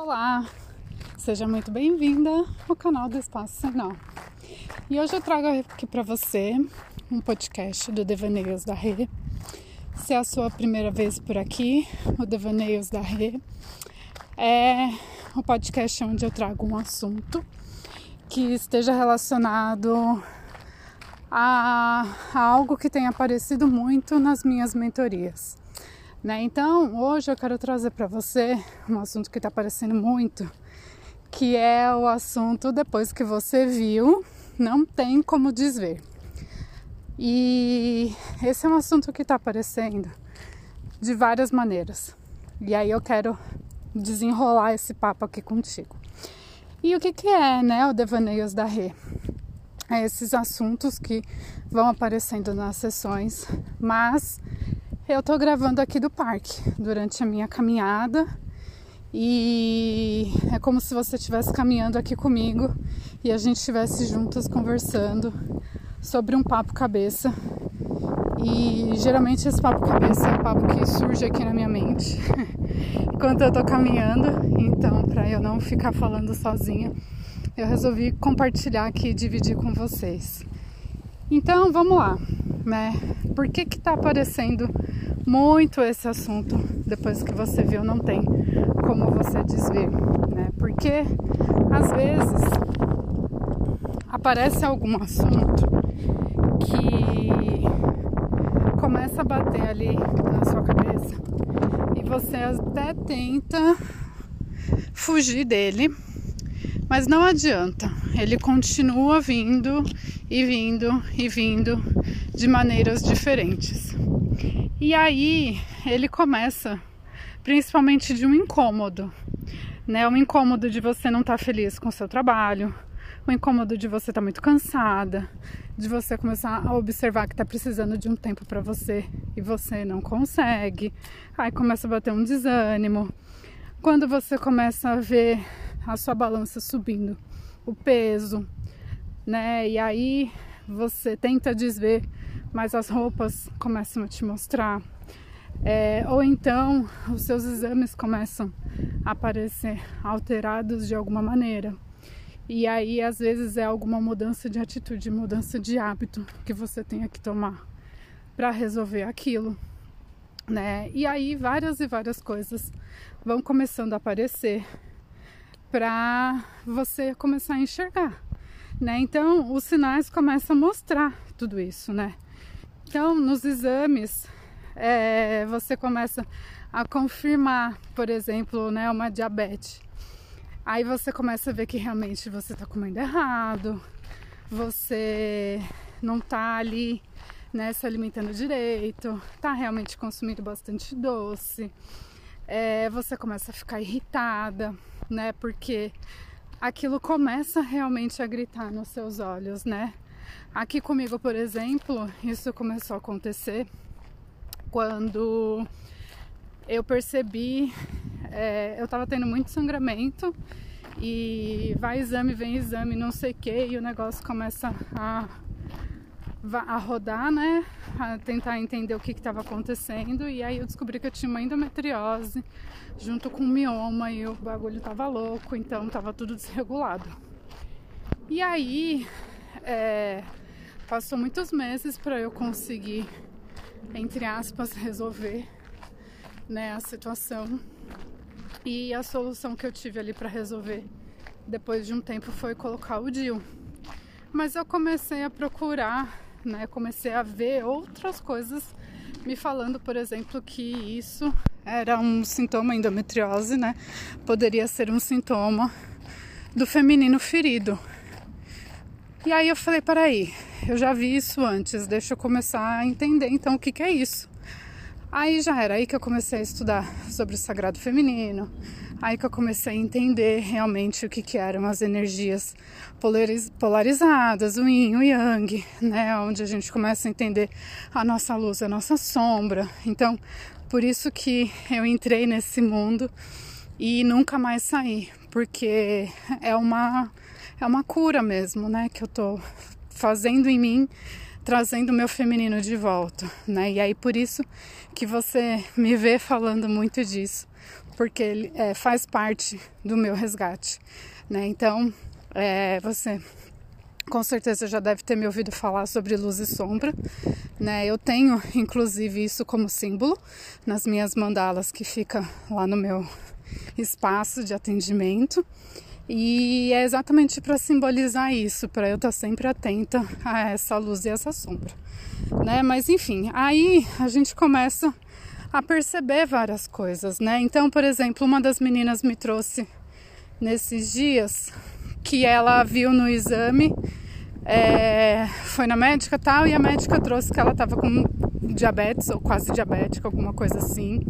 Olá, seja muito bem-vinda ao canal do Espaço Sinal. E hoje eu trago aqui para você um podcast do Devaneios da Rê. Se é a sua primeira vez por aqui, o Devaneios da Rê é o podcast onde eu trago um assunto que esteja relacionado a, a algo que tem aparecido muito nas minhas mentorias. Né? Então, hoje eu quero trazer para você um assunto que está aparecendo muito, que é o assunto depois que você viu, não tem como desver. E esse é um assunto que está aparecendo de várias maneiras. E aí eu quero desenrolar esse papo aqui contigo. E o que, que é, né, o Devaneios da Rê? É esses assuntos que vão aparecendo nas sessões, mas eu tô gravando aqui do parque durante a minha caminhada e é como se você estivesse caminhando aqui comigo e a gente estivesse juntas conversando sobre um papo cabeça. E geralmente esse papo cabeça é um papo que surge aqui na minha mente enquanto eu tô caminhando, então para eu não ficar falando sozinha, eu resolvi compartilhar aqui e dividir com vocês. Então, vamos lá, né? Por que que tá aparecendo muito esse assunto depois que você viu, não tem como você desver, né? Porque às vezes aparece algum assunto que começa a bater ali na sua cabeça e você até tenta fugir dele, mas não adianta. Ele continua vindo e vindo e vindo de maneiras diferentes. E aí ele começa principalmente de um incômodo, né? Um incômodo de você não estar tá feliz com o seu trabalho, o um incômodo de você estar tá muito cansada, de você começar a observar que está precisando de um tempo para você e você não consegue. Aí começa a bater um desânimo. Quando você começa a ver a sua balança subindo, o peso, né? E aí você tenta desver mas as roupas começam a te mostrar. É, ou então os seus exames começam a aparecer alterados de alguma maneira. E aí, às vezes, é alguma mudança de atitude, mudança de hábito que você tenha que tomar para resolver aquilo, né? E aí, várias e várias coisas vão começando a aparecer para você começar a enxergar, né? Então, os sinais começam a mostrar tudo isso, né? Então, nos exames, é, você começa a confirmar, por exemplo, né, uma diabetes. Aí você começa a ver que realmente você está comendo errado, você não está ali né, se alimentando direito, está realmente consumindo bastante doce. É, você começa a ficar irritada, né? Porque aquilo começa realmente a gritar nos seus olhos, né? Aqui comigo, por exemplo, isso começou a acontecer quando eu percebi, é, eu tava tendo muito sangramento e vai exame, vem exame, não sei o que, e o negócio começa a, a rodar, né? A tentar entender o que estava acontecendo. E aí eu descobri que eu tinha uma endometriose junto com mioma e o bagulho tava louco, então tava tudo desregulado. E aí é, passou muitos meses para eu conseguir, entre aspas, resolver né, a situação. E a solução que eu tive ali para resolver depois de um tempo foi colocar o DIL. Mas eu comecei a procurar, né, comecei a ver outras coisas me falando, por exemplo, que isso era um sintoma endometriose, né? Poderia ser um sintoma do feminino ferido. E aí eu falei, peraí, eu já vi isso antes, deixa eu começar a entender então o que, que é isso. Aí já era aí que eu comecei a estudar sobre o sagrado feminino, aí que eu comecei a entender realmente o que, que eram as energias polarizadas, o yin, o yang, né? Onde a gente começa a entender a nossa luz, a nossa sombra. Então, por isso que eu entrei nesse mundo e nunca mais saí, porque é uma é uma cura mesmo, né? Que eu tô fazendo em mim, trazendo o meu feminino de volta, né? E aí por isso que você me vê falando muito disso, porque ele é, faz parte do meu resgate, né? Então, é, você com certeza já deve ter me ouvido falar sobre luz e sombra, né? Eu tenho inclusive isso como símbolo nas minhas mandalas que fica lá no meu espaço de atendimento. E é exatamente para simbolizar isso, para eu estar sempre atenta a essa luz e essa sombra, né? Mas enfim, aí a gente começa a perceber várias coisas, né? Então, por exemplo, uma das meninas me trouxe nesses dias que ela viu no exame, é, foi na médica tal, e a médica trouxe que ela estava com diabetes ou quase diabética, alguma coisa assim.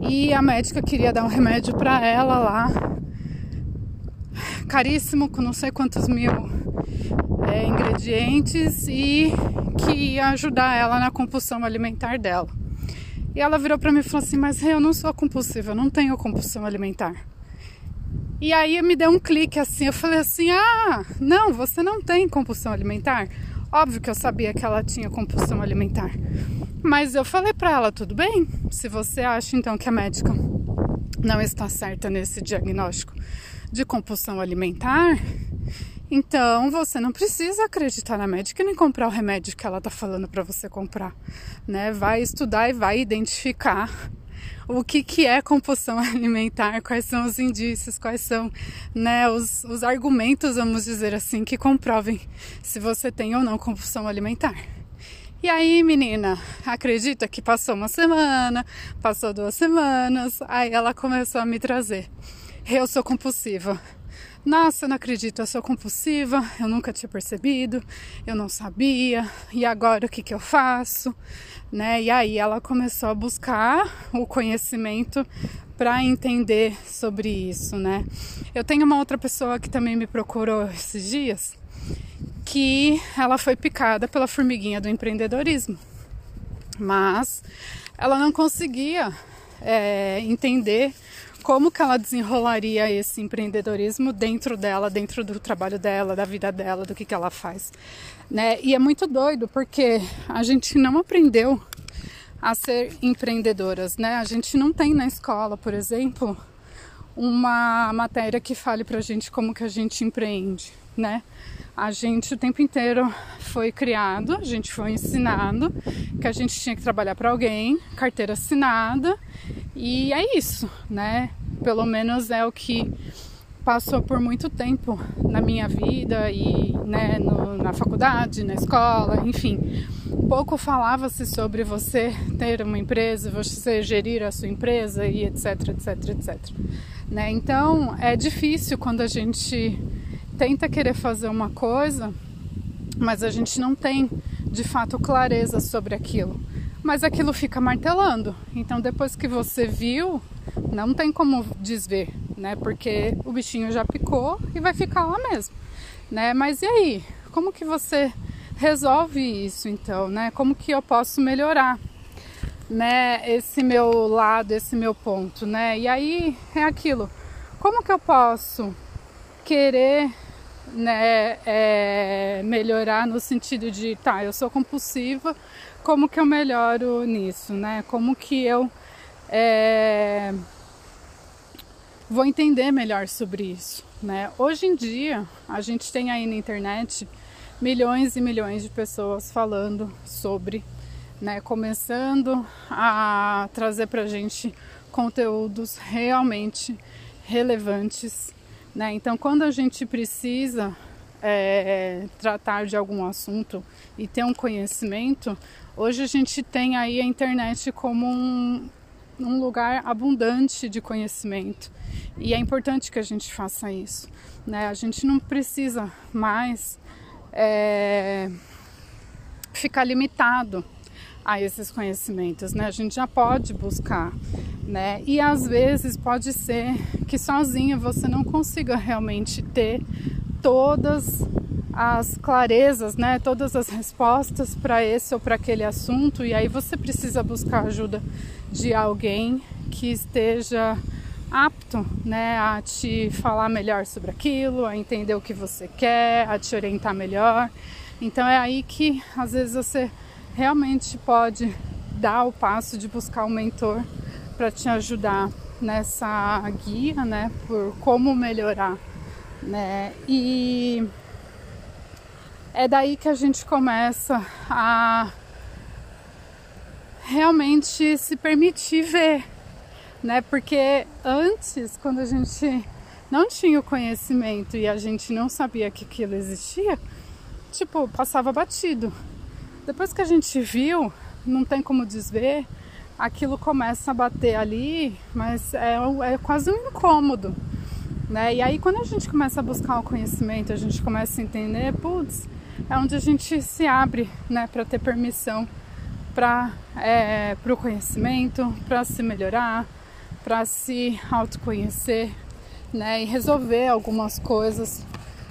E a médica queria dar um remédio para ela lá caríssimo, com não sei quantos mil é, ingredientes e que ia ajudar ela na compulsão alimentar dela. E ela virou para mim e falou assim: Mas eu não sou compulsiva, eu não tenho compulsão alimentar. E aí me deu um clique assim, eu falei assim: Ah, não, você não tem compulsão alimentar. Óbvio que eu sabia que ela tinha compulsão alimentar. Mas eu falei para ela: tudo bem, se você acha então que a médica não está certa nesse diagnóstico, de compulsão alimentar, então você não precisa acreditar na médica nem comprar o remédio que ela está falando para você comprar, né? Vai estudar e vai identificar o que, que é compulsão alimentar, quais são os indícios, quais são né, os, os argumentos, vamos dizer assim, que comprovem se você tem ou não compulsão alimentar. E aí, menina, acredita que passou uma semana, passou duas semanas, aí ela começou a me trazer eu sou compulsiva. Nossa, eu não acredito, eu sou compulsiva, eu nunca tinha percebido, eu não sabia, e agora o que, que eu faço? Né? E aí ela começou a buscar o conhecimento para entender sobre isso, né? Eu tenho uma outra pessoa que também me procurou esses dias, que ela foi picada pela formiguinha do empreendedorismo, mas ela não conseguia é, entender como que ela desenrolaria esse empreendedorismo dentro dela, dentro do trabalho dela, da vida dela, do que, que ela faz. Né? E é muito doido porque a gente não aprendeu a ser empreendedoras, né? A gente não tem na escola, por exemplo, uma matéria que fale pra gente como que a gente empreende, né? A gente o tempo inteiro foi criado, a gente foi ensinado que a gente tinha que trabalhar para alguém, carteira assinada e é isso, né? Pelo menos é o que passou por muito tempo na minha vida e né, no, na faculdade, na escola, enfim. Pouco falava-se sobre você ter uma empresa, você gerir a sua empresa e etc, etc, etc. Né? Então é difícil quando a gente tenta querer fazer uma coisa, mas a gente não tem de fato clareza sobre aquilo mas aquilo fica martelando. Então depois que você viu, não tem como desver, né? Porque o bichinho já picou e vai ficar lá mesmo, né? Mas e aí? Como que você resolve isso então, né? Como que eu posso melhorar, né, esse meu lado, esse meu ponto, né? E aí é aquilo. Como que eu posso querer né, é, melhorar no sentido de, tá, eu sou compulsiva, como que eu melhoro nisso, né? Como que eu é, vou entender melhor sobre isso, né? Hoje em dia, a gente tem aí na internet milhões e milhões de pessoas falando sobre, né? Começando a trazer pra gente conteúdos realmente relevantes, né? Então, quando a gente precisa é, tratar de algum assunto e ter um conhecimento, hoje a gente tem aí a internet como um, um lugar abundante de conhecimento e é importante que a gente faça isso. Né? A gente não precisa mais é, ficar limitado a esses conhecimentos, né? A gente já pode buscar, né? E às vezes pode ser que sozinha você não consiga realmente ter todas as clarezas, né, todas as respostas para esse ou para aquele assunto, e aí você precisa buscar ajuda de alguém que esteja apto, né, a te falar melhor sobre aquilo, a entender o que você quer, a te orientar melhor. Então é aí que às vezes você realmente pode dar o passo de buscar um mentor para te ajudar nessa guia, né, por como melhorar, né? E é daí que a gente começa a realmente se permitir ver, né? Porque antes, quando a gente não tinha o conhecimento e a gente não sabia que aquilo existia, tipo, passava batido. Depois que a gente viu, não tem como desver, aquilo começa a bater ali, mas é, é quase um incômodo. Né? E aí quando a gente começa a buscar o conhecimento, a gente começa a entender, putz, é onde a gente se abre né, para ter permissão para é, o conhecimento, para se melhorar, para se autoconhecer né, e resolver algumas coisas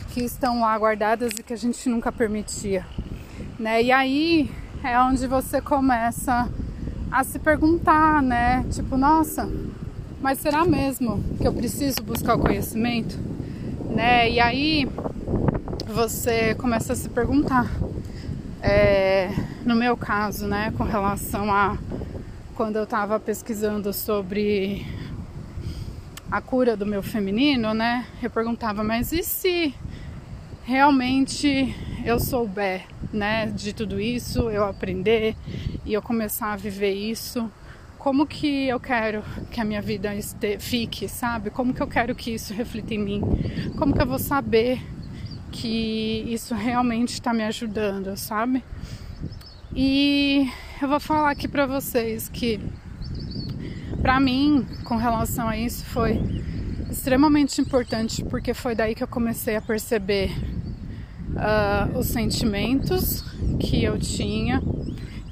que estão lá guardadas e que a gente nunca permitia. Né? E aí é onde você começa a se perguntar, né? Tipo, nossa, mas será mesmo que eu preciso buscar o conhecimento? Né? E aí você começa a se perguntar. É, no meu caso, né, com relação a quando eu estava pesquisando sobre a cura do meu feminino, né, eu perguntava, mas e se realmente eu souber, né, de tudo isso, eu aprender e eu começar a viver isso, como que eu quero que a minha vida este, fique, sabe? Como que eu quero que isso reflita em mim? Como que eu vou saber que isso realmente está me ajudando, sabe? E eu vou falar aqui para vocês que para mim, com relação a isso, foi extremamente importante porque foi daí que eu comecei a perceber uh, os sentimentos que eu tinha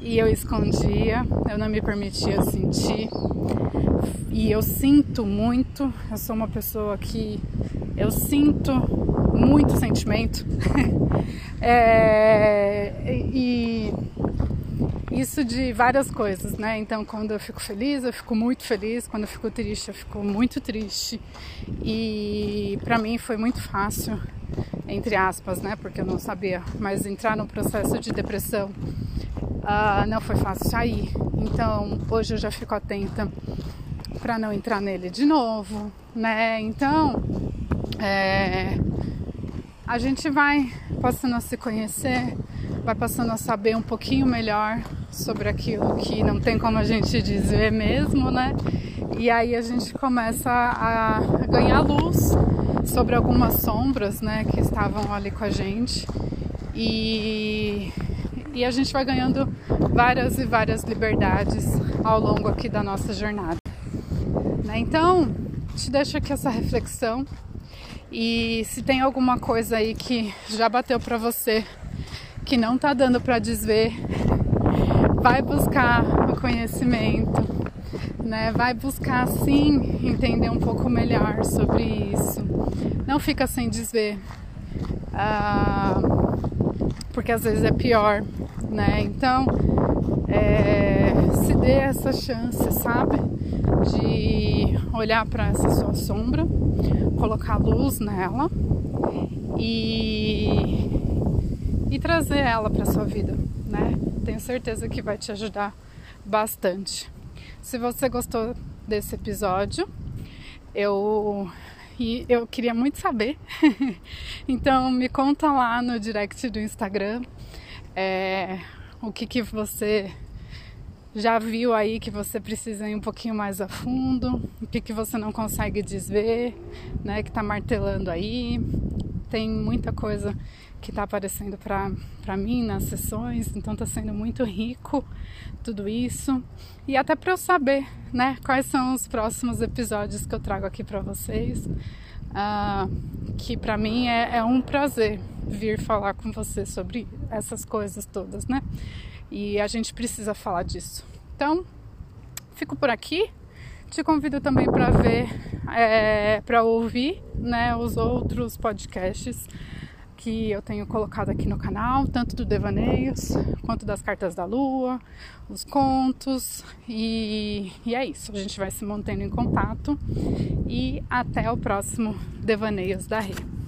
e eu escondia, eu não me permitia sentir. E eu sinto muito, eu sou uma pessoa que eu sinto muito sentimento. é, e isso de várias coisas, né? Então, quando eu fico feliz, eu fico muito feliz. Quando eu fico triste, eu fico muito triste. E para mim foi muito fácil, entre aspas, né? Porque eu não sabia. Mas entrar no processo de depressão uh, não foi fácil sair. Então, hoje eu já fico atenta para não entrar nele de novo, né? Então, é, a gente vai passando a se conhecer, vai passando a saber um pouquinho melhor sobre aquilo que não tem como a gente dizer mesmo, né? E aí a gente começa a ganhar luz sobre algumas sombras, né, que estavam ali com a gente. E, e a gente vai ganhando várias e várias liberdades ao longo aqui da nossa jornada. Né? Então, te deixo aqui essa reflexão e se tem alguma coisa aí que já bateu para você que não tá dando para desver, vai buscar o conhecimento, né? Vai buscar sim entender um pouco melhor sobre isso. Não fica sem desver, ah, porque às vezes é pior, né? Então, é, se dê essa chance, sabe? De olhar para essa sua sombra, colocar luz nela e, e trazer ela para sua vida, né? Tenho certeza que vai te ajudar bastante. Se você gostou desse episódio, eu e eu queria muito saber. então me conta lá no direct do Instagram é, o que, que você já viu aí que você precisa ir um pouquinho mais a fundo, o que, que você não consegue desver, né, que tá martelando aí. Tem muita coisa que tá aparecendo para mim nas sessões, então tá sendo muito rico tudo isso. E até para eu saber, né, quais são os próximos episódios que eu trago aqui para vocês. Uh, que para mim é, é um prazer vir falar com você sobre essas coisas todas, né? E a gente precisa falar disso. Então, fico por aqui. Te convido também para ver, é, para ouvir, né, os outros podcasts que eu tenho colocado aqui no canal, tanto do Devaneios quanto das cartas da lua, os contos e, e é isso. A gente vai se mantendo em contato e até o próximo Devaneios da Rê.